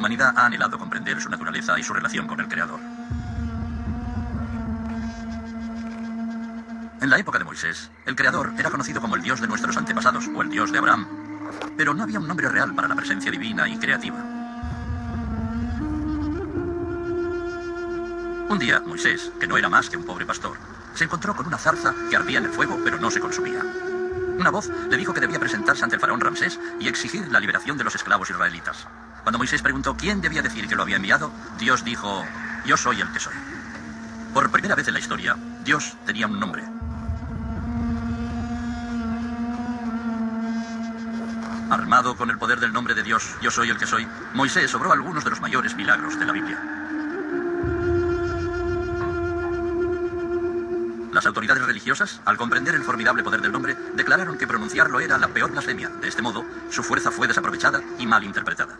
humanidad ha anhelado comprender su naturaleza y su relación con el Creador. En la época de Moisés, el Creador era conocido como el Dios de nuestros antepasados o el Dios de Abraham, pero no había un nombre real para la presencia divina y creativa. Un día, Moisés, que no era más que un pobre pastor, se encontró con una zarza que ardía en el fuego pero no se consumía. Una voz le dijo que debía presentarse ante el faraón Ramsés y exigir la liberación de los esclavos israelitas. Cuando Moisés preguntó quién debía decir que lo había enviado, Dios dijo, yo soy el que soy. Por primera vez en la historia, Dios tenía un nombre. Armado con el poder del nombre de Dios, yo soy el que soy, Moisés obró algunos de los mayores milagros de la Biblia. Las autoridades religiosas, al comprender el formidable poder del nombre, declararon que pronunciarlo era la peor blasfemia. De este modo, su fuerza fue desaprovechada y mal interpretada.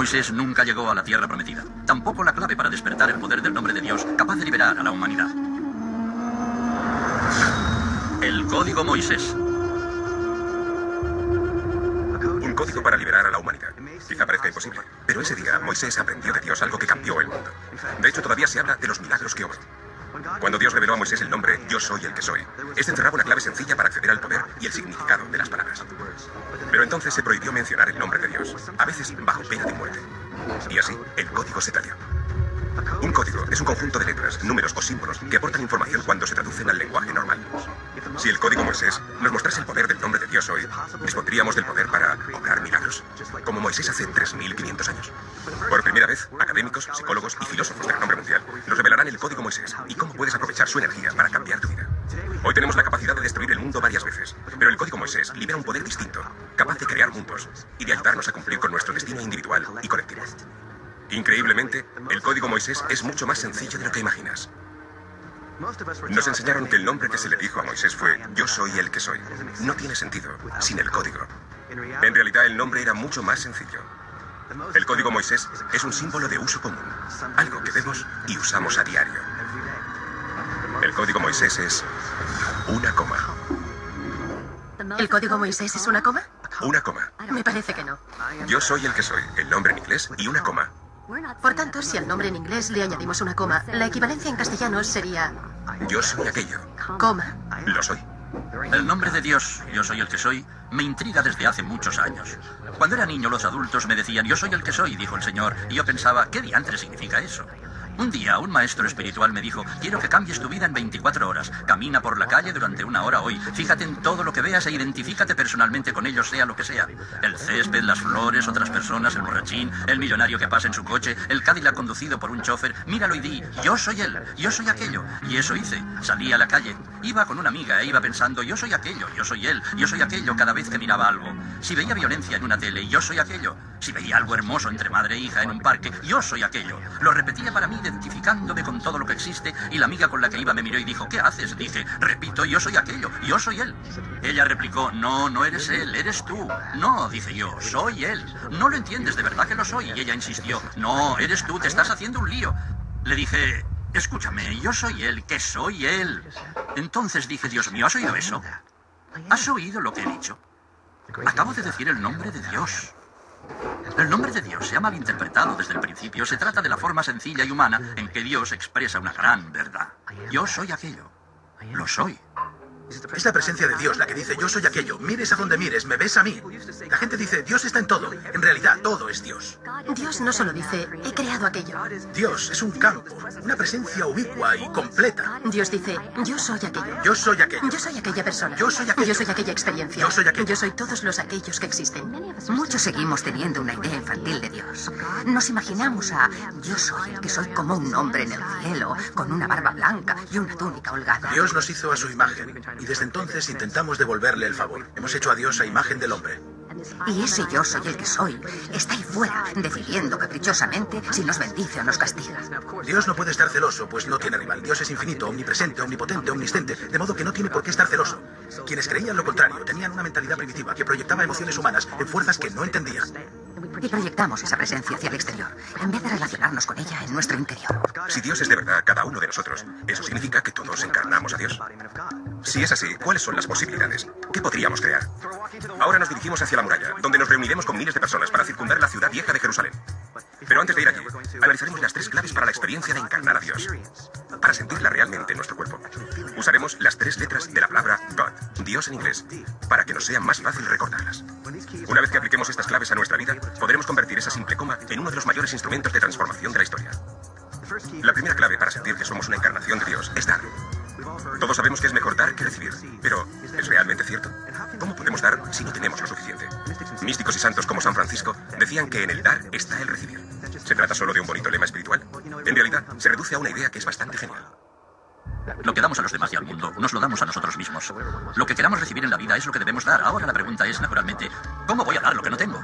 Moisés nunca llegó a la tierra prometida. Tampoco la clave para despertar el poder del nombre de Dios, capaz de liberar a la humanidad. El Código Moisés. Un código para liberar a la humanidad. Quizá parezca imposible, pero ese día Moisés aprendió de Dios algo que cambió el mundo. De hecho, todavía se habla de los milagros que obró. Cuando Dios reveló a Moisés el nombre Yo soy el que soy, este encerraba una clave sencilla para acceder al poder y el significado de las palabras. Pero entonces se prohibió mencionar el nombre de Dios, a veces bajo pena de muerte. Y así, el código se perdió. Un código es un conjunto de letras, números o símbolos que aportan información cuando se traducen al lenguaje normal. Si el código Moisés nos mostrase el poder del nombre de Dios hoy, dispondríamos del poder para obrar milagros, como Moisés hace 3.500 años. Académicos, psicólogos y filósofos de renombre mundial nos revelarán el código Moisés y cómo puedes aprovechar su energía para cambiar tu vida. Hoy tenemos la capacidad de destruir el mundo varias veces, pero el código Moisés libera un poder distinto, capaz de crear mundos y de ayudarnos a cumplir con nuestro destino individual y colectivo. Increíblemente, el código Moisés es mucho más sencillo de lo que imaginas. Nos enseñaron que el nombre que se le dijo a Moisés fue Yo soy el que soy. No tiene sentido sin el código. En realidad el nombre era mucho más sencillo. El código Moisés es un símbolo de uso común, algo que vemos y usamos a diario. El código Moisés es una coma. ¿El código Moisés es una coma? Una coma. Me parece que no. Yo soy el que soy, el nombre en inglés y una coma. Por tanto, si al nombre en inglés le añadimos una coma, la equivalencia en castellano sería Yo soy aquello. coma. Lo soy. El nombre de Dios, yo soy el que soy, me intriga desde hace muchos años. Cuando era niño los adultos me decían, yo soy el que soy, dijo el Señor, y yo pensaba, ¿qué diantre significa eso? Un día un maestro espiritual me dijo, quiero que cambies tu vida en 24 horas. Camina por la calle durante una hora hoy. Fíjate en todo lo que veas e identifícate personalmente con ellos, sea lo que sea. El césped, las flores, otras personas, el borrachín, el millonario que pasa en su coche, el Cadillac conducido por un chofer. Míralo y di, yo soy él, yo soy aquello. Y eso hice. Salí a la calle. Iba con una amiga e iba pensando, yo soy aquello, yo soy él, yo soy aquello cada vez que miraba algo. Si veía violencia en una tele, yo soy aquello. Si veía algo hermoso entre madre e hija en un parque, yo soy aquello. Lo repetía para mí identificándome con todo lo que existe y la amiga con la que iba me miró y dijo, ¿qué haces? Dije, repito, yo soy aquello, yo soy él. Ella replicó, no, no eres él, eres tú. No, dice yo, soy él. No lo entiendes, de verdad que lo soy. Y ella insistió, no, eres tú, te estás haciendo un lío. Le dije, escúchame, yo soy él, que soy él. Entonces dije, Dios mío, ¿has oído eso? ¿Has oído lo que he dicho? Acabo de decir el nombre de Dios. El nombre de Dios se ha malinterpretado desde el principio. Se trata de la forma sencilla y humana en que Dios expresa una gran verdad. Yo soy aquello. Lo soy. Es la presencia de Dios la que dice yo soy aquello. Mires a donde mires, me ves a mí. La gente dice Dios está en todo. En realidad todo es Dios. Dios no solo dice, he creado aquello. Dios es un campo, una presencia ubicua y completa. Dios dice, yo soy aquello. Yo soy aquello. Yo soy aquella persona. Yo soy aquello. Yo soy aquella experiencia. Yo soy aquello. Yo soy todos los aquellos que existen. Muchos seguimos teniendo una idea infantil de Dios. Nos imaginamos a yo soy el que soy como un hombre en el cielo, con una barba blanca y una túnica holgada. Dios nos hizo a su imagen y desde entonces intentamos devolverle el favor. Hemos hecho a Dios a imagen del hombre. Y ese yo soy el que soy está ahí fuera, decidiendo caprichosamente si nos bendice o nos castiga. Dios no puede estar celoso, pues no tiene rival. Dios es infinito, omnipresente, omnipotente, omnisciente, de modo que no tiene por qué estar celoso. Quienes creían lo contrario tenían una mentalidad primitiva que proyectaba emociones humanas en fuerzas que no entendían. Y proyectamos esa presencia hacia el exterior, en vez de relacionarnos con ella en nuestro interior. Si Dios es de verdad cada uno de nosotros, eso significa que todos encarnamos a Dios. Si es así, ¿cuáles son las posibilidades? ¿Qué podríamos crear? Ahora nos dirigimos hacia la muralla, donde nos reuniremos con miles de personas para circundar la ciudad vieja de Jerusalén. Pero antes de ir allí, analizaremos las tres claves para la experiencia de encarnar a Dios. Para sentirla realmente en nuestro cuerpo. Usaremos las tres letras de la palabra God, Dios en inglés, para que nos sea más fácil recordarlas. Una vez que apliquemos estas claves a nuestra vida, podremos convertir esa simple coma en uno de los mayores instrumentos de transformación de la historia. La primera clave para sentir que somos una encarnación de Dios es dar. Todos sabemos que es mejor dar que recibir, pero ¿es realmente cierto? ¿Cómo podemos dar si no tenemos lo suficiente? Místicos y santos como San Francisco decían que en el dar está el recibir. ¿Se trata solo de un bonito lema espiritual? En realidad, se reduce a una idea que es bastante genial. Lo que damos a los demás y al mundo, nos lo damos a nosotros mismos. Lo que queramos recibir en la vida es lo que debemos dar. Ahora la pregunta es, naturalmente, ¿cómo voy a dar lo que no tengo?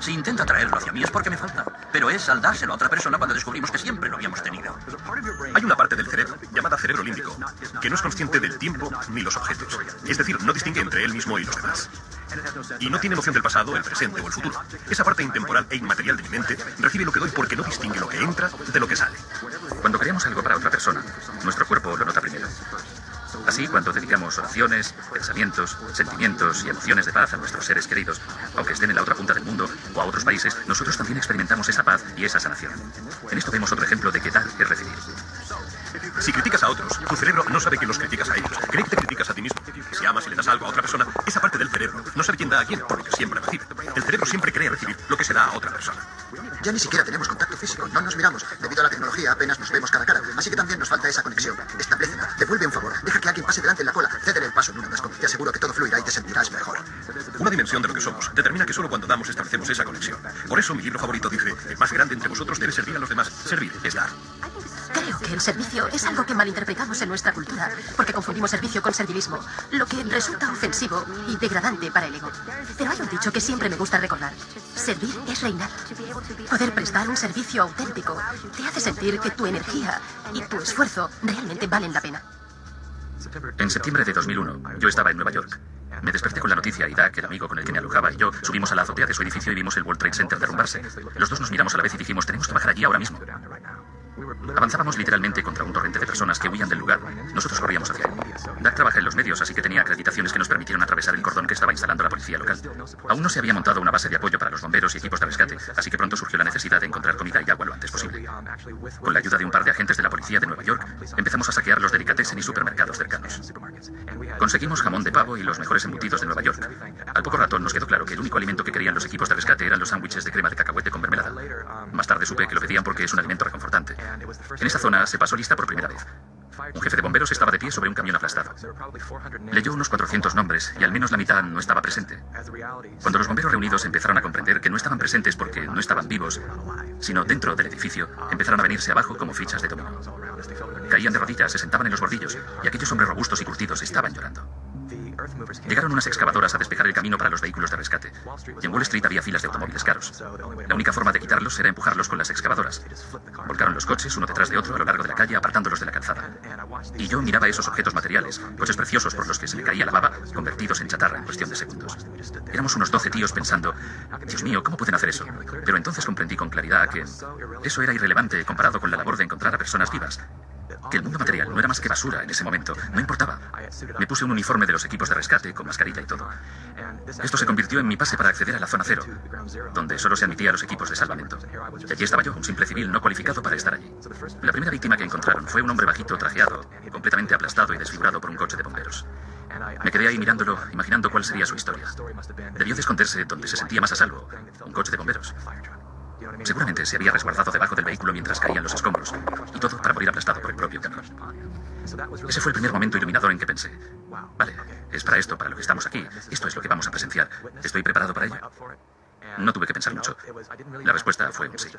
Si intento atraerlo hacia mí es porque me falta. Pero es al dárselo a otra persona cuando descubrimos que siempre lo habíamos tenido. Hay una parte del cerebro, llamada cerebro límbico, que no es consciente del tiempo ni los objetos. Es decir, no distingue entre él mismo y los demás. Y no tiene noción del pasado, el presente o el futuro. Esa parte intemporal e inmaterial de mi mente recibe lo que doy porque no distingue lo que entra de lo que sale. Cuando queremos algo para otra persona, nuestro cuerpo lo nota primero. Así, cuando dedicamos oraciones, pensamientos, sentimientos y emociones de paz a nuestros seres queridos, aunque estén en la otra punta del mundo o a otros países, nosotros también experimentamos esa paz y esa sanación. En esto vemos otro ejemplo de que dar es recibir. Si criticas a otros, tu cerebro no sabe que los criticas a ellos. Cree que te criticas a ti mismo. Si amas y le das algo a otra persona, esa parte del cerebro no sabe quién da a quién, por lo que siempre recibe. El cerebro siempre cree recibir lo que se da a otra persona. Ya ni siquiera tenemos contacto físico, no nos miramos. Debido a la tecnología apenas nos vemos cara a cara. Así que también nos falta esa conexión. Establecela, devuelve un favor, deja que alguien pase delante en la cola, cédele el paso en un atasco. Te aseguro que todo fluirá y te sentirás mejor. Una dimensión de lo que somos determina que solo cuando damos establecemos esa conexión. Por eso mi libro favorito dice, el más grande entre vosotros debe servir a los demás. Servir es dar. El servicio es algo que malinterpretamos en nuestra cultura, porque confundimos servicio con servilismo, lo que resulta ofensivo y degradante para el ego. Pero hay un dicho que siempre me gusta recordar. Servir es reinar. Poder prestar un servicio auténtico te hace sentir que tu energía y tu esfuerzo realmente valen la pena. En septiembre de 2001, yo estaba en Nueva York. Me desperté con la noticia y Doug, el amigo con el que me alojaba, y yo subimos a la azotea de su edificio y vimos el World Trade Center derrumbarse. Los dos nos miramos a la vez y dijimos, tenemos que bajar allí ahora mismo. Avanzábamos literalmente contra un torrente de personas que huían del lugar. Nosotros corríamos hacia él. Doug trabaja en los medios, así que tenía acreditaciones que nos permitieron atravesar el cordón que estaba instalando la policía local. Aún no se había montado una base de apoyo para los bomberos y equipos de rescate, así que pronto surgió la necesidad de encontrar comida y agua lo antes posible. Con la ayuda de un par de agentes de la policía de Nueva York, empezamos a saquear los delicatessen y supermercados cercanos. Conseguimos jamón de pavo y los mejores embutidos de Nueva York. Al poco rato nos quedó claro que el único alimento que querían los equipos de rescate eran los sándwiches de crema de cacahuete con mermelada. Más tarde supe que lo pedían porque es un alimento reconfortante. En esa zona se pasó lista por primera vez. Un jefe de bomberos estaba de pie sobre un camión aplastado. Leyó unos 400 nombres y al menos la mitad no estaba presente. Cuando los bomberos reunidos empezaron a comprender que no estaban presentes porque no estaban vivos, sino dentro del edificio, empezaron a venirse abajo como fichas de dominó. Caían de rodillas, se sentaban en los bordillos y aquellos hombres robustos y curtidos estaban llorando. Llegaron unas excavadoras a despejar el camino para los vehículos de rescate. Y en Wall Street había filas de automóviles caros. La única forma de quitarlos era empujarlos con las excavadoras. Volcaron los coches uno detrás de otro a lo largo de la calle, apartándolos de la calzada. Y yo miraba esos objetos materiales, coches preciosos por los que se me caía la baba, convertidos en chatarra en cuestión de segundos. Éramos unos doce tíos pensando, Dios mío, ¿cómo pueden hacer eso? Pero entonces comprendí con claridad que eso era irrelevante comparado con la labor de encontrar a personas vivas, que el mundo material no era más que basura en ese momento. No importaba. Me puse un uniforme de los equipos de rescate, con mascarilla y todo. Esto se convirtió en mi pase para acceder a la zona cero, donde solo se admitía a los equipos de salvamento. Y allí estaba yo, un simple civil no cualificado para estar allí. La primera víctima que encontraron fue un hombre bajito, trajeado, completamente aplastado y desfigurado por un coche de bomberos. Me quedé ahí mirándolo, imaginando cuál sería su historia. Debió de esconderse donde se sentía más a salvo, un coche de bomberos. Seguramente se había resguardado debajo del vehículo mientras caían los escombros, y todo para morir aplastado por el propio camión. Ese fue el primer momento iluminador en que pensé, vale, es para esto, para lo que estamos aquí, esto es lo que vamos a presenciar, ¿estoy preparado para ello? No tuve que pensar mucho. La respuesta fue un sí.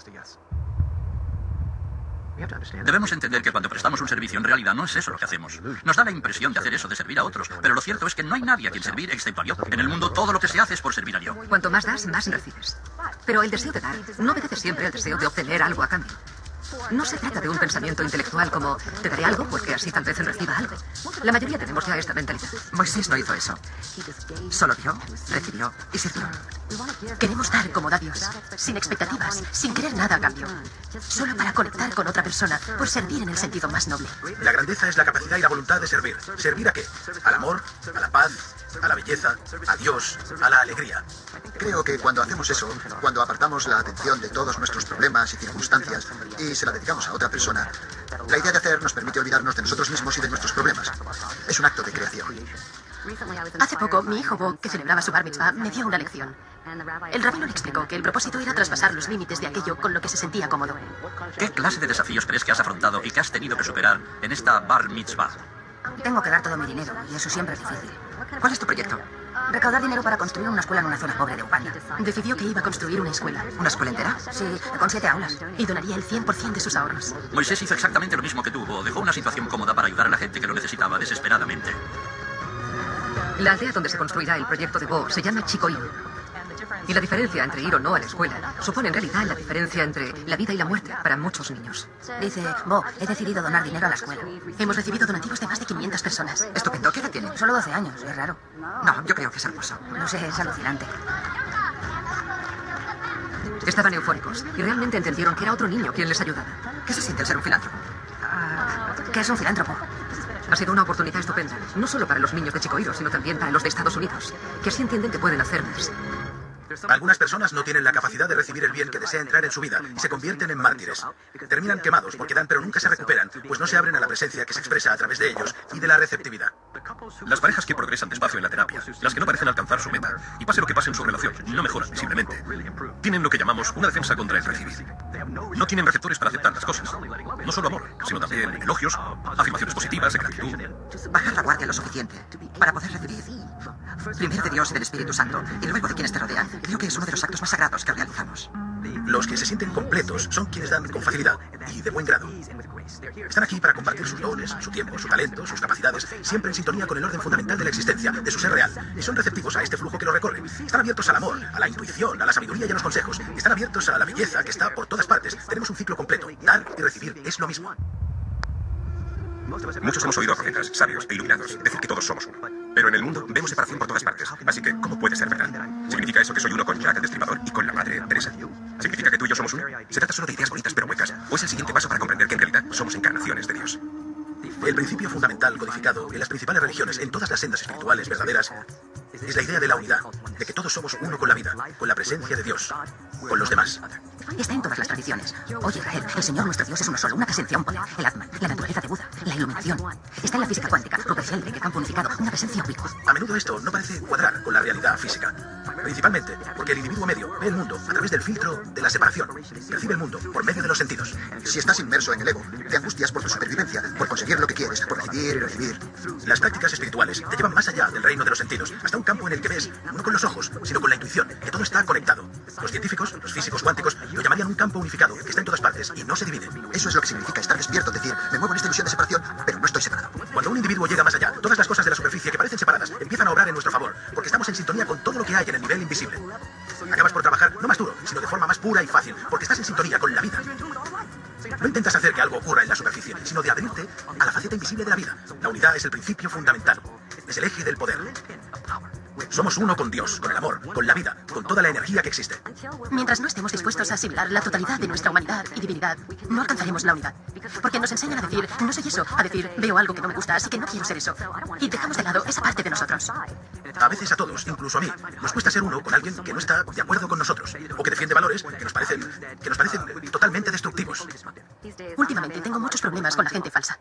Debemos entender que cuando prestamos un servicio, en realidad no es eso lo que hacemos. Nos da la impresión de hacer eso, de servir a otros. Pero lo cierto es que no hay nadie a quien servir excepto a Dios. En el mundo todo lo que se hace es por servir a Dios. Cuanto más das, más recibes. Pero el deseo de dar no obedece siempre al deseo de obtener algo a cambio. No se trata de un pensamiento intelectual como te daré algo porque así tal vez reciba algo. La mayoría tenemos ya esta mentalidad. Moisés no hizo eso. Solo vio, recibió y sirvió. Queremos dar como da Dios, sin expectativas, sin querer nada a cambio. Solo para conectar con otra persona, por servir en el sentido más noble. La grandeza es la capacidad y la voluntad de servir. ¿Servir a qué? Al amor, a la paz, a la belleza, a Dios, a la alegría. Creo que cuando hacemos eso, cuando apartamos la atención de todos nuestros problemas y circunstancias y se la dedicamos a otra persona, la idea de hacer nos permite olvidarnos de nosotros mismos y de nuestros problemas. Es un acto de creación. Hace poco, mi hijo Bo, que celebraba su bar mitzvah, me dio una lección. El rabino le explicó que el propósito era traspasar los límites de aquello con lo que se sentía cómodo. ¿Qué clase de desafíos crees que has afrontado y que has tenido que superar en esta bar mitzvah? Tengo que dar todo mi dinero y eso siempre es difícil. ¿Cuál es tu proyecto? Recaudar dinero para construir una escuela en una zona pobre de Uganda. Decidió que iba a construir una escuela ¿Una escuela entera? Sí, con siete aulas. y donaría el 100% de sus ahorros. Moisés hizo exactamente lo mismo que tú. Bo. Dejó una situación cómoda para ayudar a la gente que lo necesitaba desesperadamente. La aldea donde se construirá el proyecto de Bo se llama Chicoín. Y la diferencia entre ir o no a la escuela supone en realidad la diferencia entre la vida y la muerte para muchos niños. Dice, Bo, he decidido donar dinero a la escuela. Hemos recibido donativos de más de 500 personas. Estupendo. ¿Qué edad tiene? Solo 12 años, es raro. No, yo creo que es hermoso. No sé, es alucinante. Estaban eufóricos y realmente entendieron que era otro niño quien les ayudaba. ¿Qué se siente el ser un filántropo? ¿Qué es un filántropo? Ha sido una oportunidad estupenda, no solo para los niños de Chicoiro, sino también para los de Estados Unidos, que así entienden que pueden hacer más. Algunas personas no tienen la capacidad de recibir el bien que desea entrar en su vida y se convierten en mártires. Terminan quemados porque dan pero nunca se recuperan, pues no se abren a la presencia que se expresa a través de ellos y de la receptividad. Las parejas que progresan despacio en la terapia, las que no parecen alcanzar su meta, y pase lo que pase en su relación, no mejoran visiblemente, tienen lo que llamamos una defensa contra el recibir. No tienen receptores para aceptar las cosas. No solo amor, sino también elogios, afirmaciones positivas, gratitud. Bajar la guardia lo suficiente para poder recibir. Primero de Dios y del Espíritu Santo, y luego de quienes te rodean. Creo que es uno de los actos más sagrados que realizamos. Los que se sienten completos son quienes dan con facilidad y de buen grado. Están aquí para compartir sus dones, su tiempo, su talento, sus capacidades, siempre en sintonía con el orden fundamental de la existencia, de su ser real. Y son receptivos a este flujo que lo recorre. Están abiertos al amor, a la intuición, a la sabiduría y a los consejos. Están abiertos a la belleza que está por todas partes. Tenemos un ciclo completo. Dar y recibir es lo mismo. Muchos hemos oído a profetas, sabios e iluminados decir que todos somos uno. Pero en el mundo vemos separación por todas partes. Así que, ¿cómo puede ser verdad? ¿Significa eso que soy uno con Jack el Destripador y con la Madre Teresa? ¿Significa que tú y yo somos uno? ¿Se trata solo de ideas bonitas pero huecas? ¿O es el siguiente paso para comprender que en realidad somos encarnaciones de Dios? El principio fundamental codificado en las principales religiones, en todas las sendas espirituales verdaderas, es la idea de la unidad, de que todos somos uno con la vida, con la presencia de Dios, con los demás. Está en todas las tradiciones. Oye, Israel, el Señor nuestro Dios es uno solo, una presencia, un poder, el Atman, la naturaleza de Buda, la iluminación. Está en la física cuántica, Rupert Sheldrake, el campo unificado, una presencia ubicua. A menudo esto no parece cuadrar con la realidad física. Principalmente porque el individuo medio ve el mundo a través del filtro de la separación. Percibe el mundo por medio de los sentidos. Si estás inmerso en el ego, te angustias por tu supervivencia, por conseguir lo que quieres, por recibir y recibir. Las prácticas espirituales te llevan más allá del reino de los sentidos, hasta un campo en el que ves, no con los ojos, sino con la intuición, que todo está conectado. Los científicos, los físicos cuánticos, lo llamarían un campo unificado, que está en todas partes y no se divide. Eso es lo que significa estar despierto, decir, me muevo en esta ilusión de separación, pero no estoy separado. Cuando un individuo llega más allá, todas las cosas de la superficie que parecen separadas empiezan a obrar en nuestro favor, porque estamos en sintonía con todo lo que hay en el nivel invisible. Acabas por trabajar no más duro, sino de forma más pura y fácil, porque estás en sintonía con la vida. No intentas hacer que algo ocurra en la superficie, sino de abrirte a la faceta invisible de la vida. La unidad es el principio fundamental, es el eje del poder. Somos uno con Dios, con el amor, con la vida, con toda la energía que existe. Mientras no estemos dispuestos a asimilar la totalidad de nuestra humanidad y divinidad, no alcanzaremos la unidad. Porque nos enseñan a decir, no soy eso, a decir, veo algo que no me gusta, así que no quiero ser eso. Y dejamos de lado esa parte de nosotros. A veces a todos, incluso a mí, nos cuesta ser uno con alguien que no está de acuerdo con nosotros, o que defiende valores que nos parecen, que nos parecen totalmente destructivos. Últimamente tengo muchos problemas con la gente falsa.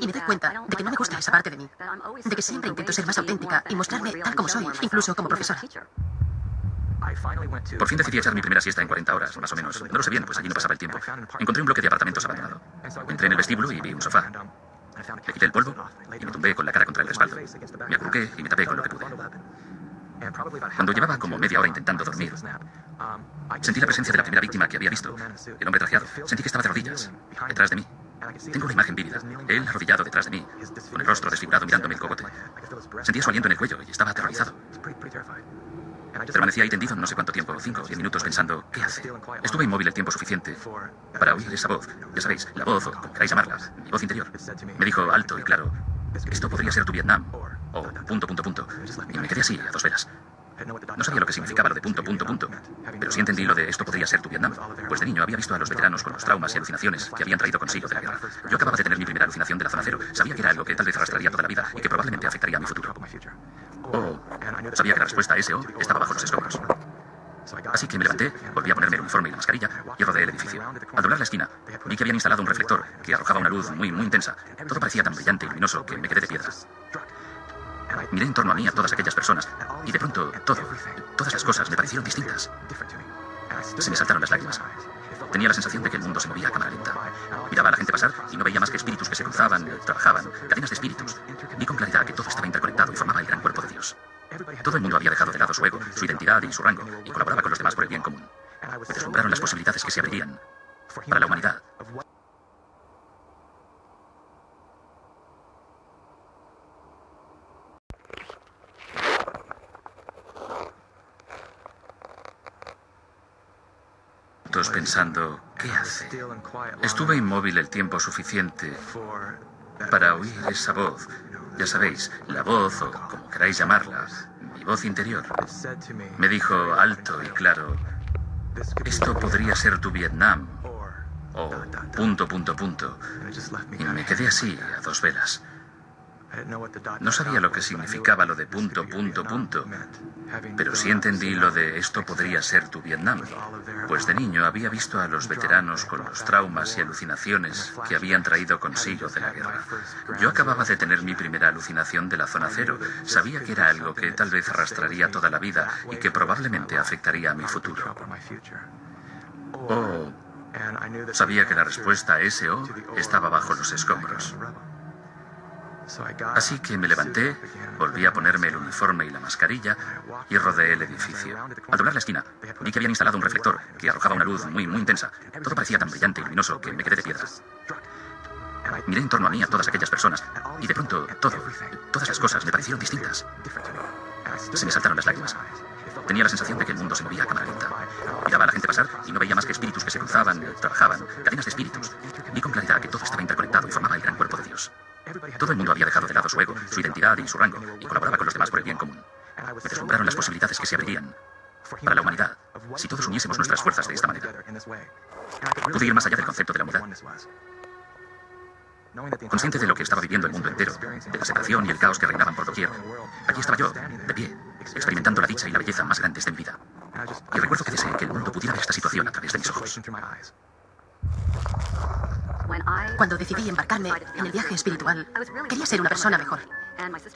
Y me doy cuenta de que no me gusta esa parte de mí. De que siempre intento ser más auténtica y mostrarme tal como soy, incluso como profesora. Por fin decidí echar mi primera siesta en 40 horas, más o menos. No lo sé bien, pues allí no pasaba el tiempo. Encontré un bloque de apartamentos abandonado. Entré en el vestíbulo y vi un sofá. Le quité el polvo y me tumbé con la cara contra el respaldo. Me acurruqué y me tapé con lo que pude. Cuando llevaba como media hora intentando dormir, sentí la presencia de la primera víctima que había visto. El hombre trajeado. Sentí que estaba de rodillas, detrás de mí. Tengo una imagen vívida. Él arrodillado detrás de mí, con el rostro desfigurado mirándome el cogote. Sentía su aliento en el cuello y estaba aterrorizado. Permanecí Permanecía ahí tendido no sé cuánto tiempo, cinco o diez minutos, pensando, ¿qué hace? Estuve inmóvil el tiempo suficiente para oír esa voz. Ya sabéis, la voz, o como queráis llamarla, mi voz interior. Me dijo alto y claro, esto podría ser tu Vietnam. O punto, punto, punto. Y me quedé así, a dos velas. No sabía lo que significaba lo de punto, punto, punto. Pero sí entendí lo de esto podría ser tu Vietnam. Pues de niño había visto a los veteranos con los traumas y alucinaciones que habían traído consigo de la guerra. Yo acababa de tener mi primera alucinación de la zona cero. Sabía que era algo que tal vez arrastraría toda la vida y que probablemente afectaría a mi futuro. Oh, sabía que la respuesta a ese O estaba bajo los escombros. Así que me levanté, volví a ponerme el uniforme y la mascarilla y rodeé el edificio. Al doblar la esquina, vi que habían instalado un reflector que arrojaba una luz muy, muy intensa. Todo parecía tan brillante y luminoso que me quedé de piedra. Miré en torno a mí a todas aquellas personas y de pronto todo, todas las cosas me parecieron distintas. Se me saltaron las lágrimas. Tenía la sensación de que el mundo se movía a cámara lenta. Miraba a la gente pasar y no veía más que espíritus que se cruzaban, trabajaban, cadenas de espíritus. Vi con claridad que todo estaba interconectado y formaba el gran cuerpo de Dios. Todo el mundo había dejado de lado su ego, su identidad y su rango y colaboraba con los demás por el bien común. Me deslumbraron las posibilidades que se abrirían para la humanidad. Todos pensando, ¿qué hace? Estuve inmóvil el tiempo suficiente para oír esa voz. Ya sabéis, la voz, o como queráis llamarla, mi voz interior. Me dijo alto y claro, esto podría ser tu Vietnam. O punto, punto, punto. Y me quedé así, a dos velas. No sabía lo que significaba lo de punto, punto, punto, pero sí entendí lo de esto podría ser tu Vietnam, pues de niño había visto a los veteranos con los traumas y alucinaciones que habían traído consigo de la guerra. Yo acababa de tener mi primera alucinación de la zona cero, sabía que era algo que tal vez arrastraría toda la vida y que probablemente afectaría a mi futuro. Oh, sabía que la respuesta a ese O estaba bajo los escombros. Así que me levanté, volví a ponerme el uniforme y la mascarilla y rodeé el edificio. Al doblar la esquina, vi que habían instalado un reflector que arrojaba una luz muy, muy intensa. Todo parecía tan brillante y luminoso que me quedé de piedra. Miré en torno a mí a todas aquellas personas y de pronto todo, todas las cosas me parecieron distintas. Se me saltaron las lágrimas. Tenía la sensación de que el mundo se movía a cámara lenta. Miraba a la gente pasar y no veía más que espíritus que se cruzaban, trabajaban, cadenas de espíritus. Vi con claridad que todo estaba interconectado y formaba el gran cuerpo de Dios. Todo el mundo había dejado de lado su ego, su identidad y su rango, y colaboraba con los demás por el bien común. Me deslumbraron las posibilidades que se abrirían para la humanidad si todos uniésemos nuestras fuerzas de esta manera. Pude ir más allá del concepto de la unidad. Consciente de lo que estaba viviendo el mundo entero, de la separación y el caos que reinaban por doquier, allí estaba yo, de pie, experimentando la dicha y la belleza más grandes de mi vida. Y recuerdo que deseé que el mundo pudiera ver esta situación a través de mis ojos. Cuando decidí embarcarme en el viaje espiritual, quería ser una persona mejor.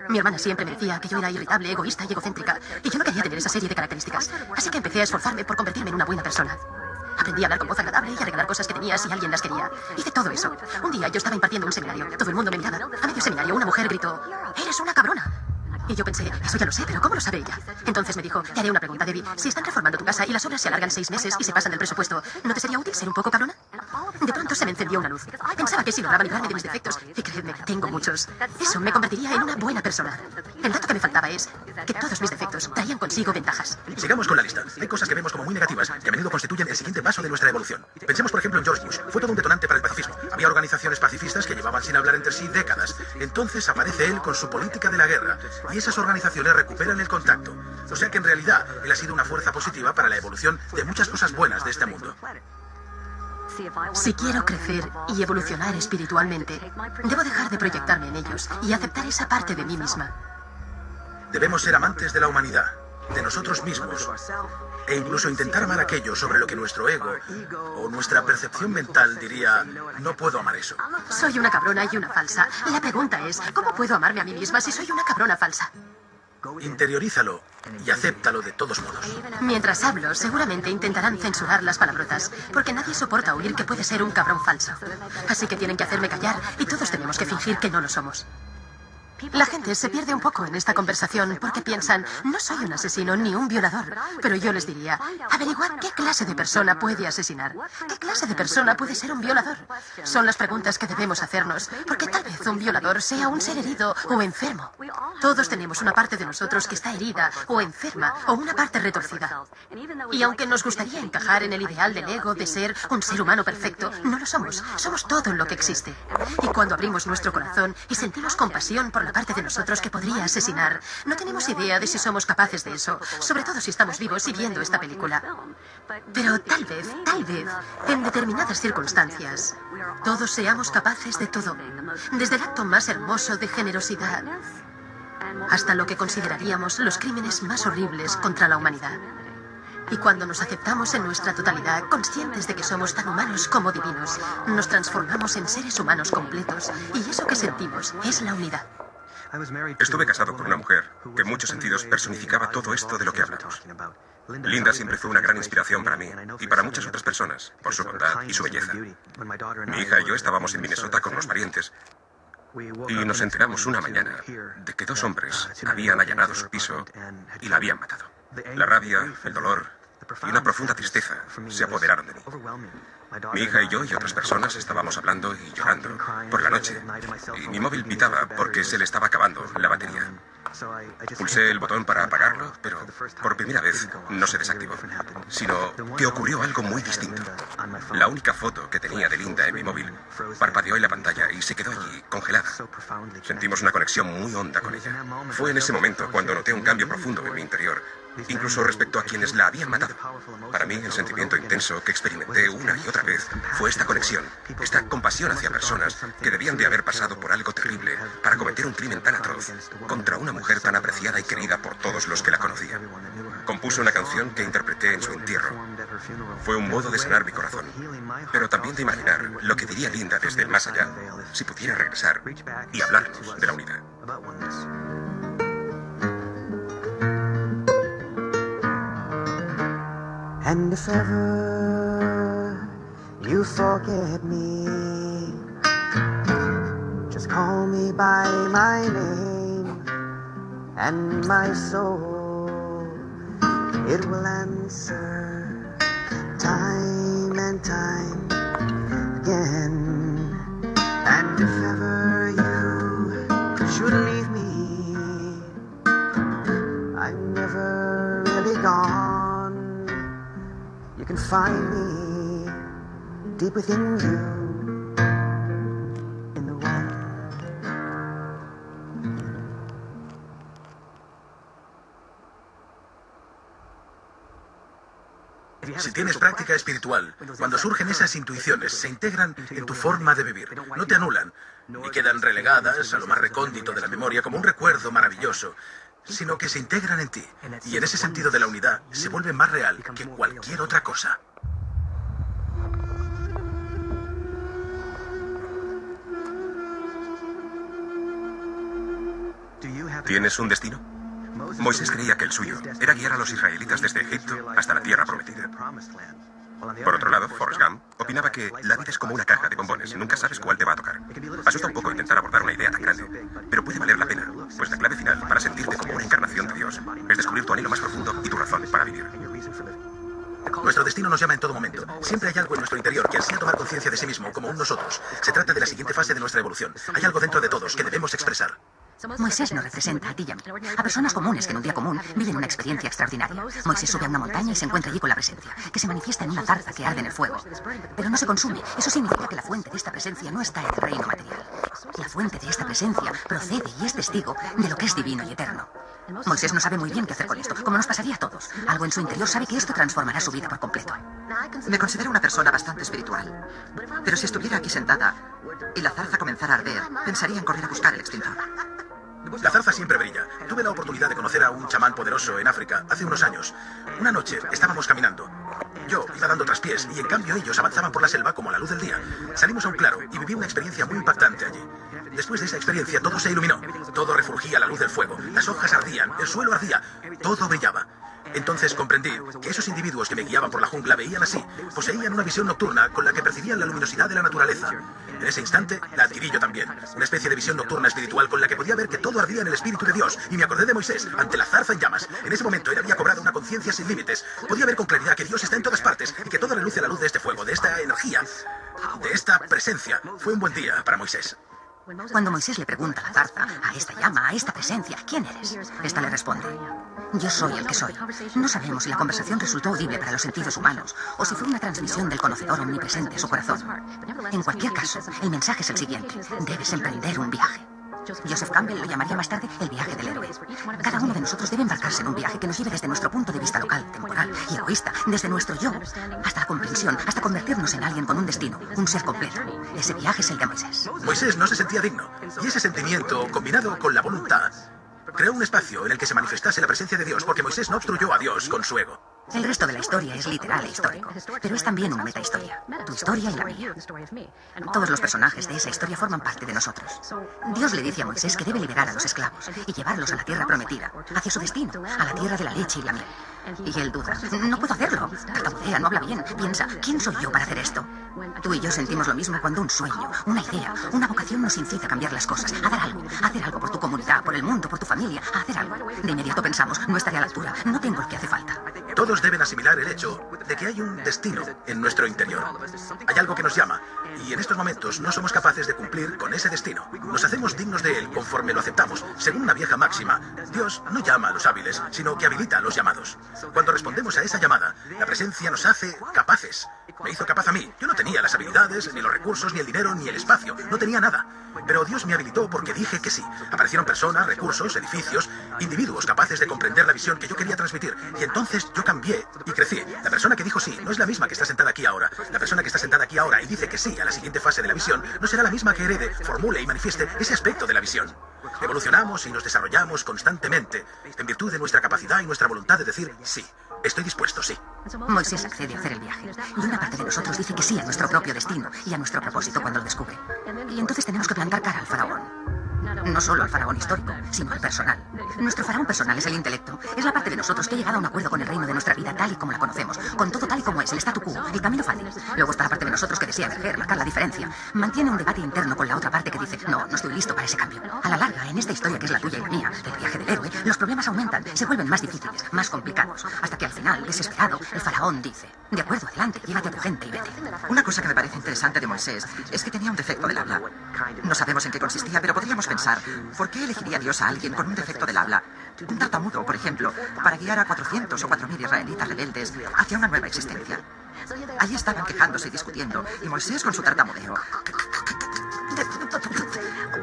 Mi hermana siempre me decía que yo era irritable, egoísta y egocéntrica, y yo no quería tener esa serie de características. Así que empecé a esforzarme por convertirme en una buena persona. Aprendí a hablar con voz agradable y a regalar cosas que tenía si alguien las quería. Hice todo eso. Un día yo estaba impartiendo un seminario. Todo el mundo me miraba. A medio seminario una mujer gritó, ¡Eres una cabrona! Y yo pensé, eso ya lo sé, pero ¿cómo lo sabe ella? Entonces me dijo, te haré una pregunta, Debbie. Si están reformando tu casa y las obras se alargan seis meses y se pasan del presupuesto, ¿no te sería útil ser un poco cabrona? De pronto se me encendió una luz. Pensaba que si lograba librarme de mis defectos, y creedme, tengo muchos, eso me convertiría en una buena persona. El dato que me faltaba es que todos mis defectos traían consigo ventajas. Sigamos con la lista. Hay cosas que vemos como muy negativas que a menudo constituyen el siguiente paso de nuestra evolución. Pensemos, por ejemplo, en George Bush. Fue todo un detonante para el pacifismo. Había organizaciones pacifistas que llevaban sin hablar entre sí décadas. Entonces aparece él con su política de la guerra. Y esas organizaciones recuperan el contacto. O sea que en realidad él ha sido una fuerza positiva para la evolución de muchas cosas buenas de este mundo. Si quiero crecer y evolucionar espiritualmente, debo dejar de proyectarme en ellos y aceptar esa parte de mí misma. Debemos ser amantes de la humanidad, de nosotros mismos, e incluso intentar amar aquello sobre lo que nuestro ego o nuestra percepción mental diría, no puedo amar eso. Soy una cabrona y una falsa. La pregunta es, ¿cómo puedo amarme a mí misma si soy una cabrona falsa? Interiorízalo y acéptalo de todos modos. Mientras hablo, seguramente intentarán censurar las palabrotas, porque nadie soporta oír que puede ser un cabrón falso. Así que tienen que hacerme callar y todos tenemos que fingir que no lo somos. La gente se pierde un poco en esta conversación porque piensan, no soy un asesino ni un violador. Pero yo les diría, averiguad qué clase de persona puede asesinar. ¿Qué clase de persona puede ser un violador? Son las preguntas que debemos hacernos, porque tal vez un violador sea un ser herido o enfermo. Todos tenemos una parte de nosotros que está herida o enferma o una parte retorcida. Y aunque nos gustaría encajar en el ideal del ego de ser un ser humano perfecto, no lo somos. Somos todo lo que existe. Y cuando abrimos nuestro corazón y sentimos compasión por la parte de nosotros que podría asesinar, no tenemos idea de si somos capaces de eso, sobre todo si estamos vivos y viendo esta película. Pero tal vez, tal vez, en determinadas circunstancias, todos seamos capaces de todo, desde el acto más hermoso de generosidad hasta lo que consideraríamos los crímenes más horribles contra la humanidad. Y cuando nos aceptamos en nuestra totalidad, conscientes de que somos tan humanos como divinos, nos transformamos en seres humanos completos y eso que sentimos es la unidad. Estuve casado con una mujer que en muchos sentidos personificaba todo esto de lo que hablamos. Linda siempre fue una gran inspiración para mí y para muchas otras personas, por su bondad y su belleza. Mi hija y yo estábamos en Minnesota con los parientes y nos enteramos una mañana de que dos hombres habían allanado su piso y la habían matado. La rabia, el dolor y una profunda tristeza se apoderaron de mí. Mi hija y yo y otras personas estábamos hablando y llorando por la noche y mi móvil pitaba porque se le estaba acabando la batería. Pulsé el botón para apagarlo, pero por primera vez no se desactivó, sino que ocurrió algo muy distinto. La única foto que tenía de Linda en mi móvil parpadeó en la pantalla y se quedó allí, congelada. Sentimos una conexión muy honda con ella. Fue en ese momento cuando noté un cambio profundo en mi interior incluso respecto a quienes la habían matado. Para mí, el sentimiento intenso que experimenté una y otra vez fue esta conexión, esta compasión hacia personas que debían de haber pasado por algo terrible para cometer un crimen tan atroz contra una mujer tan apreciada y querida por todos los que la conocían. Compuso una canción que interpreté en su entierro. Fue un modo de sanar mi corazón, pero también de imaginar lo que diría Linda desde el más allá si pudiera regresar y hablarnos de la unidad. And if ever you forget me, just call me by my name, and my soul it will answer time and time again. And if ever you should leave me, I'm never really gone. You can find me deep within you. In the one. Si tienes práctica espiritual, cuando surgen esas intuiciones, se integran en tu forma de vivir. No te anulan, ni quedan relegadas a lo más recóndito de la memoria como un recuerdo maravilloso, sino que se integran en ti. Y en ese sentido de la unidad, se vuelve más real que cualquier otra cosa. ¿Tienes un destino? Moisés creía que el suyo era guiar a los israelitas desde Egipto hasta la tierra prometida. Por otro lado, Forrest Gump opinaba que la vida es como una caja de bombones, nunca sabes cuál te va a tocar. Asusta un poco intentar abordar una idea tan grande, pero puede valer la pena, pues la clave final para sentirte como una encarnación de Dios es descubrir tu anhelo más profundo y tu razón para vivir. Nuestro destino nos llama en todo momento. Siempre hay algo en nuestro interior que ansía tomar conciencia de sí mismo como un nosotros. Se trata de la siguiente fase de nuestra evolución. Hay algo dentro de todos que debemos expresar. Moisés nos representa a ti y a mí, a personas comunes que en un día común viven una experiencia extraordinaria. Moisés sube a una montaña y se encuentra allí con la presencia, que se manifiesta en una zarza que arde en el fuego. Pero no se consume. Eso significa que la fuente de esta presencia no está en el reino material. La fuente de esta presencia procede y es testigo de lo que es divino y eterno. Moisés no sabe muy bien qué hacer con esto, como nos pasaría a todos. Algo en su interior sabe que esto transformará su vida por completo. Me considero una persona bastante espiritual. Pero si estuviera aquí sentada y la zarza comenzara a arder, pensaría en correr a buscar el extintor. La zarza siempre brilla. Tuve la oportunidad de conocer a un chamán poderoso en África hace unos años. Una noche estábamos caminando. Yo iba dando traspiés y en cambio ellos avanzaban por la selva como a la luz del día. Salimos a un claro y viví una experiencia muy impactante allí. Después de esa experiencia todo se iluminó. Todo refulgía a la luz del fuego. Las hojas ardían, el suelo ardía, todo brillaba. Entonces comprendí que esos individuos que me guiaban por la jungla veían así, poseían una visión nocturna con la que percibían la luminosidad de la naturaleza. En ese instante la adquirí yo también, una especie de visión nocturna espiritual con la que podía ver que todo ardía en el Espíritu de Dios. Y me acordé de Moisés, ante la zarza en llamas. En ese momento él había cobrado una conciencia sin límites. Podía ver con claridad que Dios está en todas partes y que todo reluce a la luz de este fuego, de esta energía, de esta presencia. Fue un buen día para Moisés. Cuando Moisés le pregunta a la zarza, a esta llama, a esta presencia, ¿quién eres? Esta le responde, yo soy el que soy. No sabemos si la conversación resultó audible para los sentidos humanos o si fue una transmisión del conocedor omnipresente a su corazón. En cualquier caso, el mensaje es el siguiente. Debes emprender un viaje. Joseph Campbell lo llamaría más tarde el viaje del héroe. Cada uno de nosotros debe embarcarse en un viaje que nos lleve desde nuestro punto de vista local, temporal y egoísta, desde nuestro yo, hasta la comprensión, hasta convertirnos en alguien con un destino, un ser completo. Ese viaje es el de Moisés. Moisés no se sentía digno, y ese sentimiento, combinado con la voluntad, creó un espacio en el que se manifestase la presencia de Dios, porque Moisés no obstruyó a Dios con su ego. El resto de la historia es literal e histórico, pero es también una metahistoria. Tu historia y la mía. Todos los personajes de esa historia forman parte de nosotros. Dios le dice a Moisés que debe liberar a los esclavos y llevarlos a la tierra prometida, hacia su destino, a la tierra de la leche y la miel. Y él duda. No puedo hacerlo. Tartamudea, no habla bien. Piensa, ¿quién soy yo para hacer esto? Tú y yo sentimos lo mismo cuando un sueño, una idea, una vocación nos incita a cambiar las cosas, a dar algo, a hacer algo por tu comunidad, por el mundo, por tu familia, a hacer algo. De inmediato pensamos, no estaré a la altura, no tengo lo que hace falta. Todos deben asimilar el hecho de que hay un destino en nuestro interior. Hay algo que nos llama y en estos momentos no somos capaces de cumplir con ese destino. Nos hacemos dignos de él conforme lo aceptamos. Según una vieja máxima, Dios no llama a los hábiles, sino que habilita a los llamados. Cuando respondemos a esa llamada, la presencia nos hace capaces. Me hizo capaz a mí. Yo no tenía las habilidades, ni los recursos, ni el dinero, ni el espacio. No tenía nada. Pero Dios me habilitó porque dije que sí. Aparecieron personas, recursos, edificios, individuos capaces de comprender la visión que yo quería transmitir. Y entonces yo cambié y crecí. La persona que dijo sí no es la misma que está sentada aquí ahora. La persona que está sentada aquí ahora y dice que sí a la siguiente fase de la visión no será la misma que herede, formule y manifieste ese aspecto de la visión. Evolucionamos y nos desarrollamos constantemente en virtud de nuestra capacidad y nuestra voluntad de decir sí. Estoy dispuesto, sí. Moisés accede a hacer el viaje. Y una parte de nosotros dice que sí a nuestro propio destino y a nuestro propósito cuando lo descubre. Y entonces tenemos que plantar cara al faraón. No solo al faraón histórico, sino al personal. Nuestro faraón personal es el intelecto. Es la parte de nosotros que ha llegado a un acuerdo con el reino de nuestra vida tal y como la conocemos. Con todo tal y como es, el statu quo, el camino fácil. Luego está la parte de nosotros que desea emerger, marcar la diferencia. Mantiene un debate interno con la otra parte que dice, no, no estoy listo para ese cambio. A la larga, en esta historia que es la tuya y la mía, del viaje del héroe, los problemas aumentan, se vuelven más difíciles, más complicados. Hasta que al final, desesperado, el faraón dice, de acuerdo, adelante, llévate a tu gente y vete. Una cosa que me parece interesante de Moisés es que tenía un defecto del habla. No sabemos en qué consistía, pero podríamos pensar, ¿por qué elegiría Dios a alguien con un defecto del habla? Un tartamudo, por ejemplo, para guiar a 400 o 4.000 israelitas rebeldes hacia una nueva existencia. Allí estaban quejándose y discutiendo, y Moisés con su tartamudeo.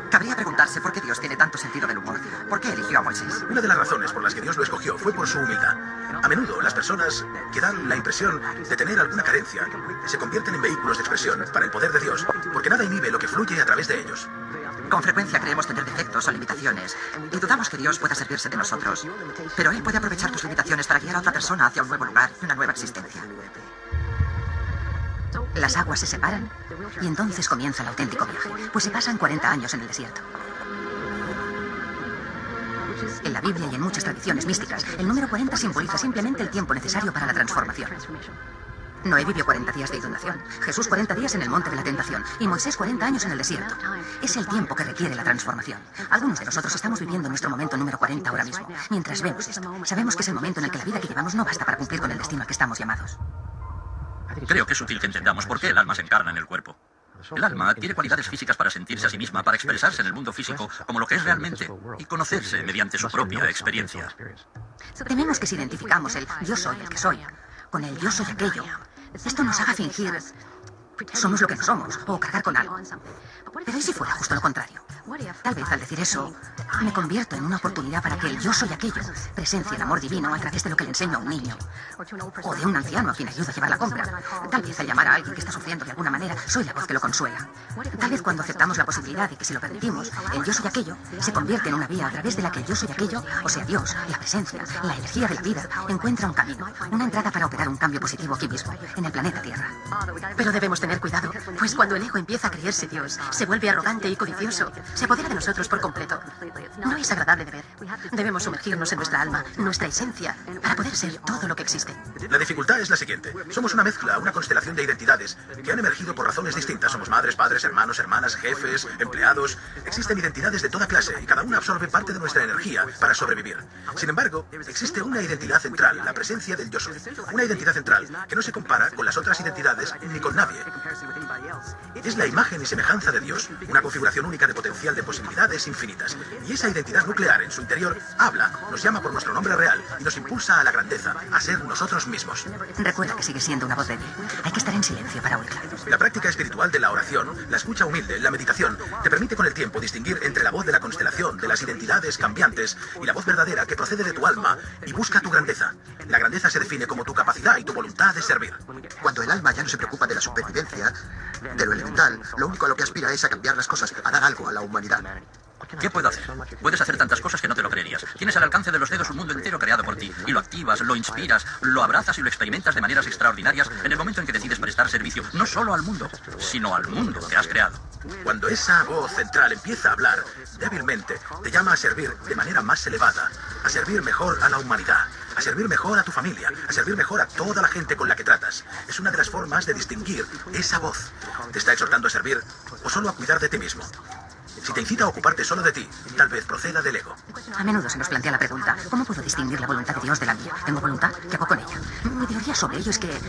Cabría preguntarse por qué Dios tiene tanto sentido del humor. ¿Por qué eligió a Moisés? Una de las razones por las que Dios lo escogió fue por su humildad. A menudo las personas que dan la impresión de tener alguna carencia se convierten en vehículos de expresión para el poder de Dios, porque nada inhibe lo que fluye a través de ellos. Con frecuencia creemos tener defectos o limitaciones y dudamos que Dios pueda servirse de nosotros. Pero Él puede aprovechar tus limitaciones para guiar a otra persona hacia un nuevo lugar y una nueva existencia. Las aguas se separan y entonces comienza el auténtico viaje, pues se pasan 40 años en el desierto. En la Biblia y en muchas tradiciones místicas, el número 40 simboliza simplemente el tiempo necesario para la transformación. Noé vivió 40 días de inundación, Jesús 40 días en el monte de la tentación y Moisés 40 años en el desierto. Es el tiempo que requiere la transformación. Algunos de nosotros estamos viviendo nuestro momento número 40 ahora mismo. Mientras vemos esto, sabemos que es el momento en el que la vida que llevamos no basta para cumplir con el destino al que estamos llamados. Creo que es útil que entendamos por qué el alma se encarna en el cuerpo. El alma tiene cualidades físicas para sentirse a sí misma, para expresarse en el mundo físico como lo que es realmente y conocerse mediante su propia experiencia. Tememos que si identificamos el yo soy el que soy con el yo soy aquello, esto nos haga fingir somos lo que no somos o cargar con algo. Pero ¿y si fuera justo lo contrario? Tal vez al decir eso me convierto en una oportunidad para que el yo soy aquello presencia el amor divino a través de lo que le enseño a un niño o de un anciano a quien ayuda a llevar la compra. Tal vez al llamar a alguien que está sufriendo de alguna manera soy la voz que lo consuela. Tal vez cuando aceptamos la posibilidad de que si lo permitimos, el yo soy aquello se convierte en una vía a través de la que el yo soy aquello, o sea Dios, la presencia, la energía de la vida, encuentra un camino, una entrada para operar un cambio positivo aquí mismo, en el planeta Tierra. Pero debemos tener cuidado, pues cuando el ego empieza a creerse Dios, se vuelve arrogante y codicioso, se apodera de nosotros por completo. No es agradable de ver. Debemos sumergirnos en nuestra alma, nuestra esencia, para poder ser todo lo que existe. La dificultad es la siguiente. Somos una mezcla, una constelación de identidades que han emergido por razones distintas. Somos madres, padres, hermanos, hermanas, jefes, empleados. Existen identidades de toda clase y cada una absorbe parte de nuestra energía para sobrevivir. Sin embargo, existe una identidad central, la presencia del yo soy. Una identidad central que no se compara con las otras identidades ni con nadie. Es la imagen y semejanza de Dios, una configuración única de potencial de posibilidades infinitas. Y esa identidad nuclear en su interior habla, nos llama por nuestro nombre real y nos impulsa a la grandeza, a ser nosotros mismos. Recuerda que sigue siendo una voz débil. Hay que estar en silencio para oírla. La práctica espiritual de la oración, la escucha humilde, la meditación, te permite con el tiempo distinguir entre la voz de la constelación, de las identidades cambiantes, y la voz verdadera que procede de tu alma y busca tu grandeza. La grandeza se define como tu capacidad y tu voluntad de servir. Cuando el alma ya no se preocupa de la supervivencia, de lo elemental, lo único a lo que aspira es a cambiar las cosas, a dar algo a la humanidad. ¿Qué puedo hacer? Puedes hacer tantas cosas que no te lo creerías. Tienes al alcance de los dedos un mundo entero creado por ti. Y lo activas, lo inspiras, lo abrazas y lo experimentas de maneras extraordinarias en el momento en que decides prestar servicio, no solo al mundo, sino al mundo que has creado. Cuando esa voz central empieza a hablar débilmente, te llama a servir de manera más elevada, a servir mejor a la humanidad, a servir mejor a tu familia, a servir mejor a toda la gente con la que tratas. Es una de las formas de distinguir esa voz. Te está exhortando a servir o solo a cuidar de ti mismo. Si te incita a ocuparte solo de ti, tal vez proceda del ego. A menudo se nos plantea la pregunta, ¿cómo puedo distinguir la voluntad de Dios de la mía? ¿Tengo voluntad? ¿Qué hago con ella? Mi teoría sobre ello es que...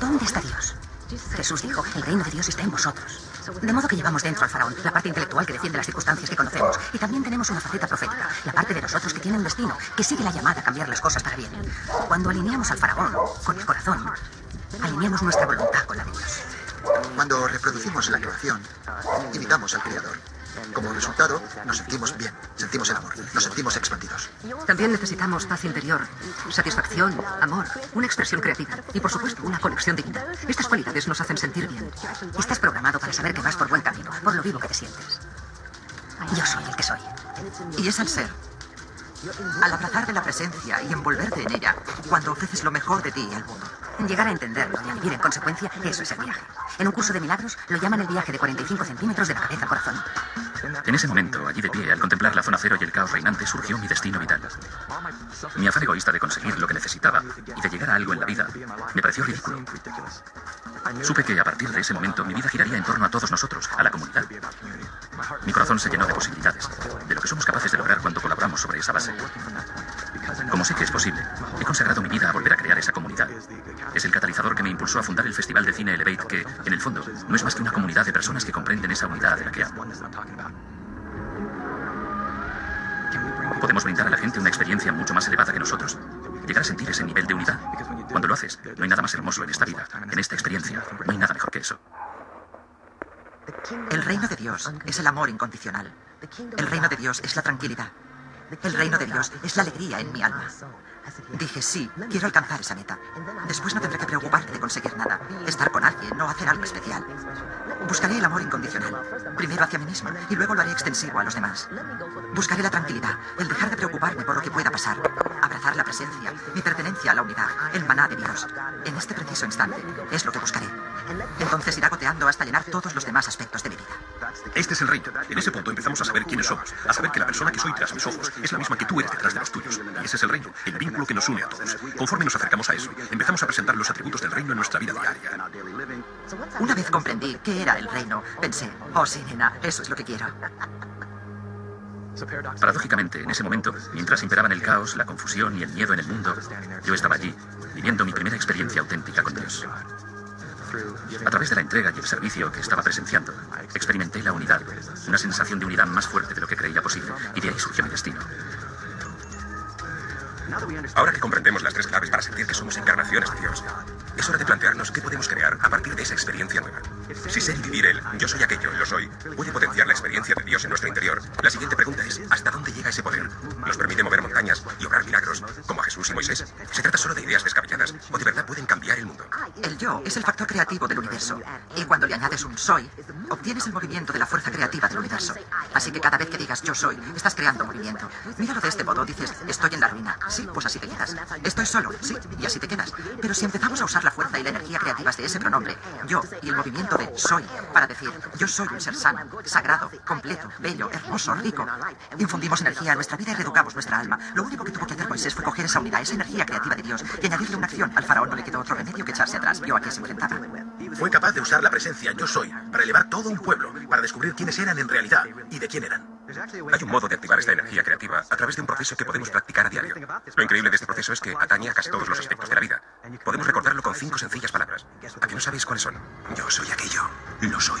¿Dónde está Dios? Jesús dijo, el reino de Dios está en vosotros. De modo que llevamos dentro al faraón, la parte intelectual que defiende las circunstancias que conocemos. Y también tenemos una faceta profética, la parte de nosotros que tiene un destino, que sigue la llamada a cambiar las cosas para bien. Cuando alineamos al faraón con el corazón, alineamos nuestra voluntad con la de Dios. Cuando reproducimos la creación, imitamos al Creador. Como resultado, nos sentimos bien, sentimos el amor, nos sentimos expandidos. También necesitamos paz interior, satisfacción, amor, una expresión creativa y, por supuesto, una conexión divina. Estas cualidades nos hacen sentir bien. Estás programado para saber que vas por buen camino, por lo vivo que te sientes. Yo soy el que soy. Y es al ser, al abrazar de la presencia y envolverte en ella, cuando ofreces lo mejor de ti al mundo. Llegar a entenderlo y a vivir en consecuencia, eso es el viaje. En un curso de milagros lo llaman el viaje de 45 centímetros de la cabeza al corazón. En ese momento, allí de pie, al contemplar la zona cero y el caos reinante, surgió mi destino vital. Mi afán egoísta de conseguir lo que necesitaba y de llegar a algo en la vida me pareció ridículo. Supe que a partir de ese momento mi vida giraría en torno a todos nosotros, a la comunidad. Mi corazón se llenó de posibilidades, de lo que somos capaces de lograr cuando colaboramos sobre esa base. Como sé que es posible, he consagrado mi vida a volver a crear esa comunidad. Es el catalizador que me impulsó a fundar el Festival de Cine Elevate, que, en el fondo, no es más que una comunidad de personas que comprenden esa unidad de la que hablo. Podemos brindar a la gente una experiencia mucho más elevada que nosotros. Llegar a sentir ese nivel de unidad. Cuando lo haces, no hay nada más hermoso en esta vida, en esta experiencia. No hay nada mejor que eso. El reino de Dios es el amor incondicional. El reino de Dios es la tranquilidad. El reino de Dios es la alegría en mi alma. Dije, sí, quiero alcanzar esa meta. Después no tendré que preocuparme de conseguir nada, estar con alguien, no hacer algo especial. Buscaré el amor incondicional, primero hacia mí misma y luego lo haré extensivo a los demás. Buscaré la tranquilidad, el dejar de preocuparme por lo que pueda pasar, abrazar la presencia, mi pertenencia a la unidad, el maná de Dios. En este preciso instante es lo que buscaré. Entonces irá goteando hasta llenar todos los demás aspectos de mi vida. Este es el reino. En ese punto empezamos a saber quiénes somos, a saber que la persona que soy tras mis ojos es la misma que tú eres detrás de los tuyos. Y ese es el reino, el vínculo que nos une a todos. Conforme nos acercamos a eso, empezamos a presentar los atributos del reino en nuestra vida diaria. Una vez comprendí qué era el reino, pensé, oh sí, nena, eso es lo que quiero. Paradójicamente, en ese momento, mientras imperaban el caos, la confusión y el miedo en el mundo, yo estaba allí, viviendo mi primera experiencia auténtica con Dios. A través de la entrega y el servicio que estaba presenciando, experimenté la unidad, una sensación de unidad más fuerte de lo que creía posible, y de ahí surgió mi destino. Ahora que comprendemos las tres claves para sentir que somos encarnaciones de Dios, es hora de plantearnos qué podemos crear a partir de esa experiencia nueva. Si y vivir el yo soy aquello lo soy puede potenciar la experiencia de Dios en nuestro interior, la siguiente pregunta es, ¿hasta dónde llega ese poder? ¿Nos permite mover montañas y obrar milagros como a Jesús y Moisés? ¿Se trata solo de ideas descabelladas o de verdad pueden cambiar el mundo? El yo es el factor creativo del universo. Y cuando le añades un soy, obtienes el movimiento de la fuerza creativa del universo. Así que cada vez que digas yo soy, estás creando movimiento. Míralo de este modo, dices estoy en la ruina. Sí, pues así te quedas. Estoy solo, sí, y así te quedas. Pero si empezamos a usar la fuerza y la energía creativas de ese pronombre, yo, y el movimiento soy, para decir yo soy un ser sano, sagrado, completo, bello, hermoso, rico, infundimos energía a nuestra vida y reeducamos nuestra alma. Lo único que tuvo que hacer Moisés fue coger esa unidad, esa energía creativa de Dios y añadirle una acción. Al faraón no le quedó otro remedio que echarse atrás. Yo a qué se enfrentaba. Fue capaz de usar la presencia yo soy para elevar todo un pueblo, para descubrir quiénes eran en realidad y de quién eran. Hay un modo de activar esta energía creativa a través de un proceso que podemos practicar a diario. Lo increíble de este proceso es que atañe a casi todos los aspectos de la vida. Podemos recordarlo con cinco sencillas palabras. ¿A que no sabéis cuáles son? Yo soy aquello. Lo soy.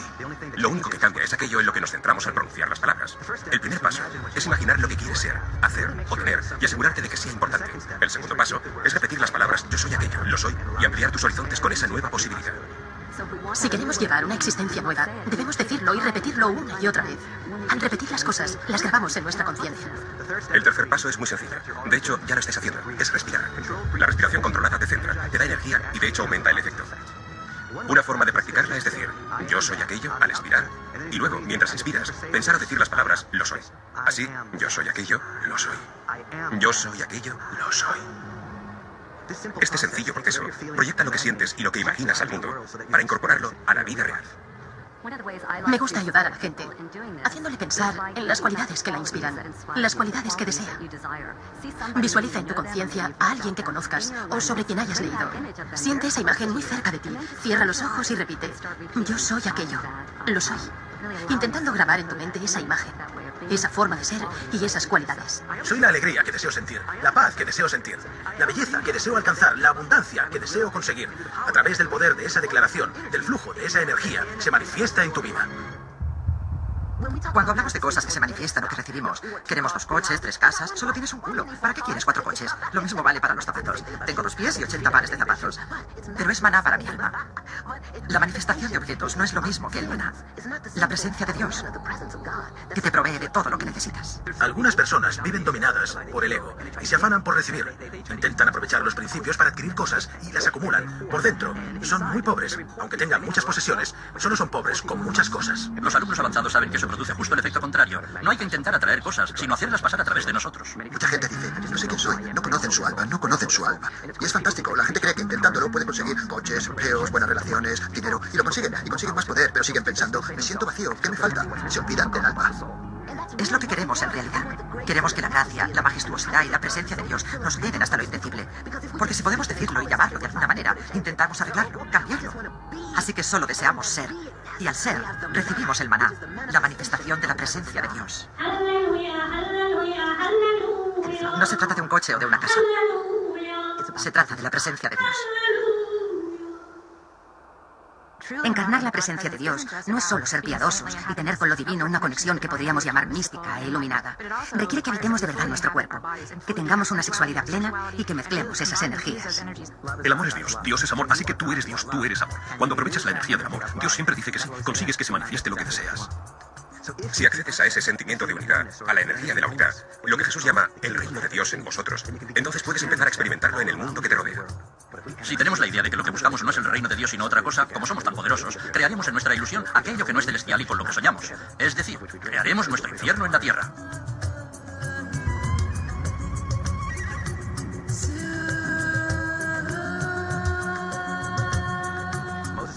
Lo único que cambia es aquello en lo que nos centramos al pronunciar las palabras. El primer paso es imaginar lo que quieres ser, hacer o tener y asegurarte de que sea importante. El segundo paso es repetir las palabras yo soy aquello, lo soy y ampliar tus horizontes con esa nueva posibilidad. Si queremos llevar una existencia nueva, debemos decirlo y repetirlo una y otra vez. Al repetir las cosas, las grabamos en nuestra conciencia. El tercer paso es muy sencillo. De hecho, ya lo estáis haciendo. Es respirar. La respiración controlada te centra, te da energía y de hecho aumenta el efecto. Una forma de practicarla es decir, yo soy aquello al expirar. Y luego, mientras inspiras, pensar o decir las palabras lo soy. Así, yo soy aquello, lo soy. Yo soy aquello, lo soy. Este sencillo proceso proyecta lo que sientes y lo que imaginas al mundo para incorporarlo a la vida real. Me gusta ayudar a la gente, haciéndole pensar en las cualidades que la inspiran, las cualidades que desea. Visualiza en tu conciencia a alguien que conozcas o sobre quien hayas leído. Siente esa imagen muy cerca de ti, cierra los ojos y repite, yo soy aquello, lo soy, intentando grabar en tu mente esa imagen, esa forma de ser y esas cualidades. Soy la alegría que deseo sentir, la paz que deseo sentir, la belleza que deseo alcanzar, la abundancia que deseo conseguir. A través del poder de esa declaración, del flujo de esa energía, se manifiesta en tu vida. Cuando hablamos de cosas que se manifiestan o que recibimos, queremos dos coches, tres casas, solo tienes un culo. ¿Para qué quieres cuatro coches? Lo mismo vale para los zapatos. Tengo dos pies y 80 pares de zapatos. Pero es maná para mi alma. La manifestación de objetos no es lo mismo que el maná. La presencia de Dios, que te provee de todo lo que necesitas. Algunas personas viven dominadas por el ego y se afanan por recibir. Intentan aprovechar los principios para adquirir cosas y las acumulan. Por dentro, son muy pobres. Aunque tengan muchas posesiones, solo son pobres con muchas cosas. Los alumnos avanzados saben que eso produce justo el efecto contrario. No hay que intentar atraer cosas, sino hacerlas pasar a través de nosotros. Mucha gente dice, no sé quién soy, no conocen su alma, no conocen su alma. Y es fantástico, la gente cree que intentándolo puede conseguir coches, empleos, buenas relaciones, dinero, y lo consiguen, y consiguen más poder, pero siguen pensando, me siento vacío, ¿qué me falta? Se olvidan del alma. Es lo que queremos en realidad. Queremos que la gracia, la majestuosidad y la presencia de Dios nos lleven hasta lo indecible. Porque si podemos decirlo y llamarlo de alguna manera, intentamos arreglarlo, cambiarlo. Así que solo deseamos ser. Y al ser, recibimos el maná, la manifestación de la presencia de Dios. No se trata de un coche o de una casa. Se trata de la presencia de Dios. Encarnar la presencia de Dios no es solo ser piadosos y tener con lo divino una conexión que podríamos llamar mística e iluminada. Requiere que habitemos de verdad nuestro cuerpo, que tengamos una sexualidad plena y que mezclemos esas energías. El amor es Dios, Dios es amor, así que tú eres Dios, tú eres amor. Cuando aprovechas la energía del amor, Dios siempre dice que sí, consigues que se manifieste lo que deseas. Si accedes a ese sentimiento de unidad, a la energía de la unidad, lo que Jesús llama el reino de Dios en vosotros, entonces puedes empezar a experimentarlo en el mundo que te rodea. Si tenemos la idea de que lo que buscamos no es el reino de Dios sino otra cosa, como somos tan poderosos, crearemos en nuestra ilusión aquello que no es celestial y con lo que soñamos. Es decir, crearemos nuestro infierno en la tierra.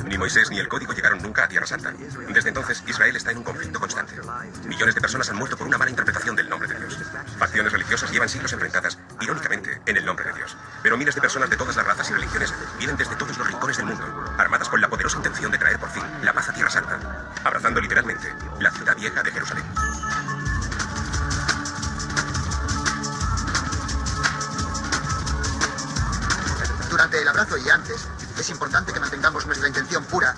Ni Moisés ni el código llegaron nunca a Tierra Santa. Desde entonces, Israel está en un conflicto constante. Millones de personas han muerto por una mala interpretación del nombre de Dios. Facciones religiosas llevan siglos enfrentadas, irónicamente, en el nombre de Dios. Pero miles de personas de todas las razas y religiones vienen desde todos los rincones del mundo, armadas con la poderosa intención de traer por fin la paz a Tierra Santa, abrazando literalmente la ciudad vieja de Jerusalén. Durante el abrazo y antes, es importante que mantengamos nuestra intención pura